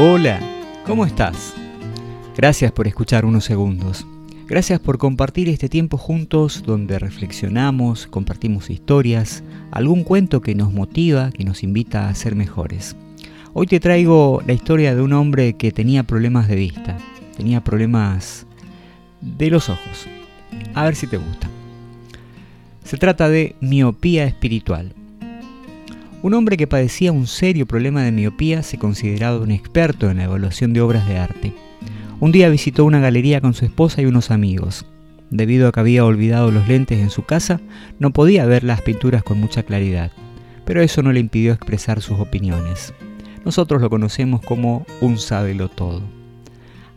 Hola, ¿cómo estás? Gracias por escuchar unos segundos. Gracias por compartir este tiempo juntos donde reflexionamos, compartimos historias, algún cuento que nos motiva, que nos invita a ser mejores. Hoy te traigo la historia de un hombre que tenía problemas de vista, tenía problemas de los ojos. A ver si te gusta. Se trata de miopía espiritual. Un hombre que padecía un serio problema de miopía se consideraba un experto en la evaluación de obras de arte. Un día visitó una galería con su esposa y unos amigos. Debido a que había olvidado los lentes en su casa, no podía ver las pinturas con mucha claridad, pero eso no le impidió expresar sus opiniones. Nosotros lo conocemos como un sábelo todo.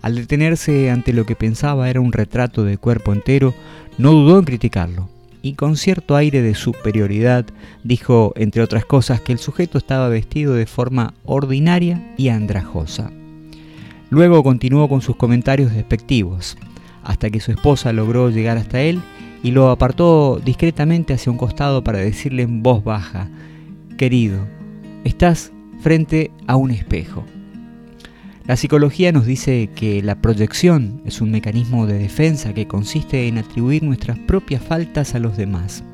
Al detenerse ante lo que pensaba era un retrato de cuerpo entero, no dudó en criticarlo y con cierto aire de superioridad dijo, entre otras cosas, que el sujeto estaba vestido de forma ordinaria y andrajosa. Luego continuó con sus comentarios despectivos, hasta que su esposa logró llegar hasta él y lo apartó discretamente hacia un costado para decirle en voz baja, Querido, estás frente a un espejo. La psicología nos dice que la proyección es un mecanismo de defensa que consiste en atribuir nuestras propias faltas a los demás.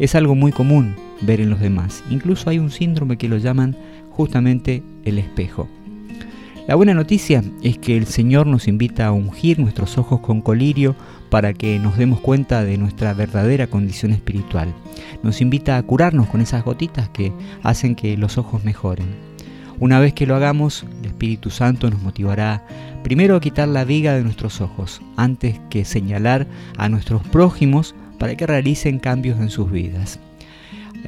Es algo muy común ver en los demás. Incluso hay un síndrome que lo llaman justamente el espejo. La buena noticia es que el Señor nos invita a ungir nuestros ojos con colirio para que nos demos cuenta de nuestra verdadera condición espiritual. Nos invita a curarnos con esas gotitas que hacen que los ojos mejoren. Una vez que lo hagamos, el Espíritu Santo nos motivará primero a quitar la viga de nuestros ojos, antes que señalar a nuestros prójimos para que realicen cambios en sus vidas.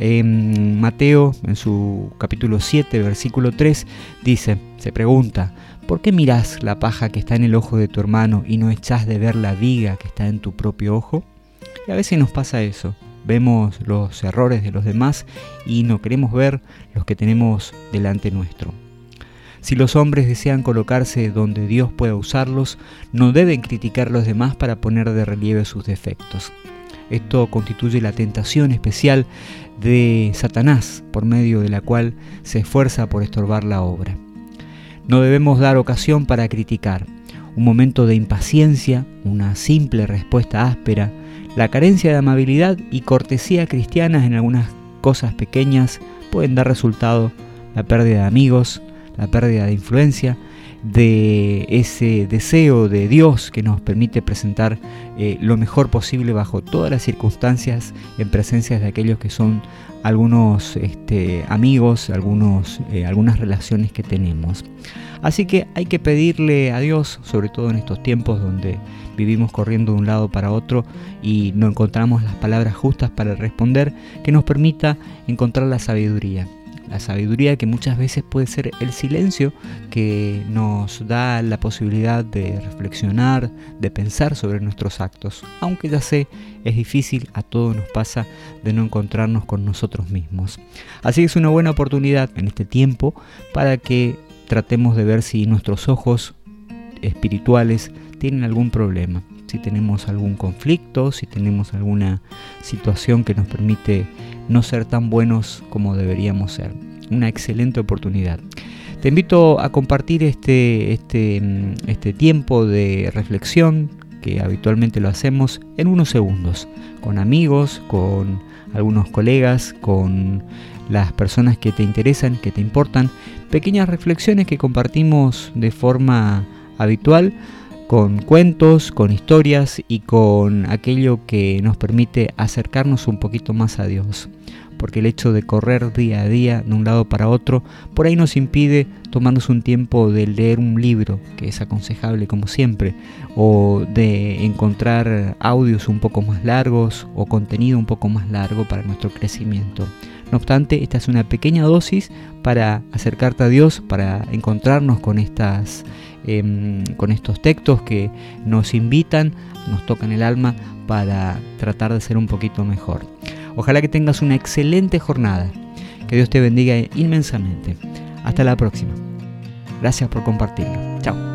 Mateo, en su capítulo 7, versículo 3, dice, se pregunta, ¿por qué miras la paja que está en el ojo de tu hermano y no echas de ver la viga que está en tu propio ojo? Y a veces nos pasa eso vemos los errores de los demás y no queremos ver los que tenemos delante nuestro. Si los hombres desean colocarse donde Dios pueda usarlos, no deben criticar a los demás para poner de relieve sus defectos. Esto constituye la tentación especial de Satanás, por medio de la cual se esfuerza por estorbar la obra. No debemos dar ocasión para criticar. Un momento de impaciencia, una simple respuesta áspera, la carencia de amabilidad y cortesía cristianas en algunas cosas pequeñas pueden dar resultado. La pérdida de amigos, la pérdida de influencia, de ese deseo de Dios que nos permite presentar eh, lo mejor posible bajo todas las circunstancias en presencia de aquellos que son algunos este, amigos, algunos, eh, algunas relaciones que tenemos. Así que hay que pedirle a Dios, sobre todo en estos tiempos donde vivimos corriendo de un lado para otro y no encontramos las palabras justas para responder, que nos permita encontrar la sabiduría. La sabiduría que muchas veces puede ser el silencio que nos da la posibilidad de reflexionar, de pensar sobre nuestros actos. Aunque ya sé, es difícil, a todos nos pasa de no encontrarnos con nosotros mismos. Así que es una buena oportunidad en este tiempo para que tratemos de ver si nuestros ojos espirituales tienen algún problema, si tenemos algún conflicto, si tenemos alguna situación que nos permite no ser tan buenos como deberíamos ser. Una excelente oportunidad. Te invito a compartir este, este, este tiempo de reflexión que habitualmente lo hacemos en unos segundos, con amigos, con algunos colegas, con las personas que te interesan, que te importan, pequeñas reflexiones que compartimos de forma habitual con cuentos, con historias y con aquello que nos permite acercarnos un poquito más a Dios. Porque el hecho de correr día a día de un lado para otro, por ahí nos impide tomarnos un tiempo de leer un libro, que es aconsejable como siempre, o de encontrar audios un poco más largos o contenido un poco más largo para nuestro crecimiento. No obstante, esta es una pequeña dosis para acercarte a Dios, para encontrarnos con estas Em, con estos textos que nos invitan, nos tocan el alma para tratar de ser un poquito mejor. Ojalá que tengas una excelente jornada. Que Dios te bendiga inmensamente. Hasta la próxima. Gracias por compartirlo.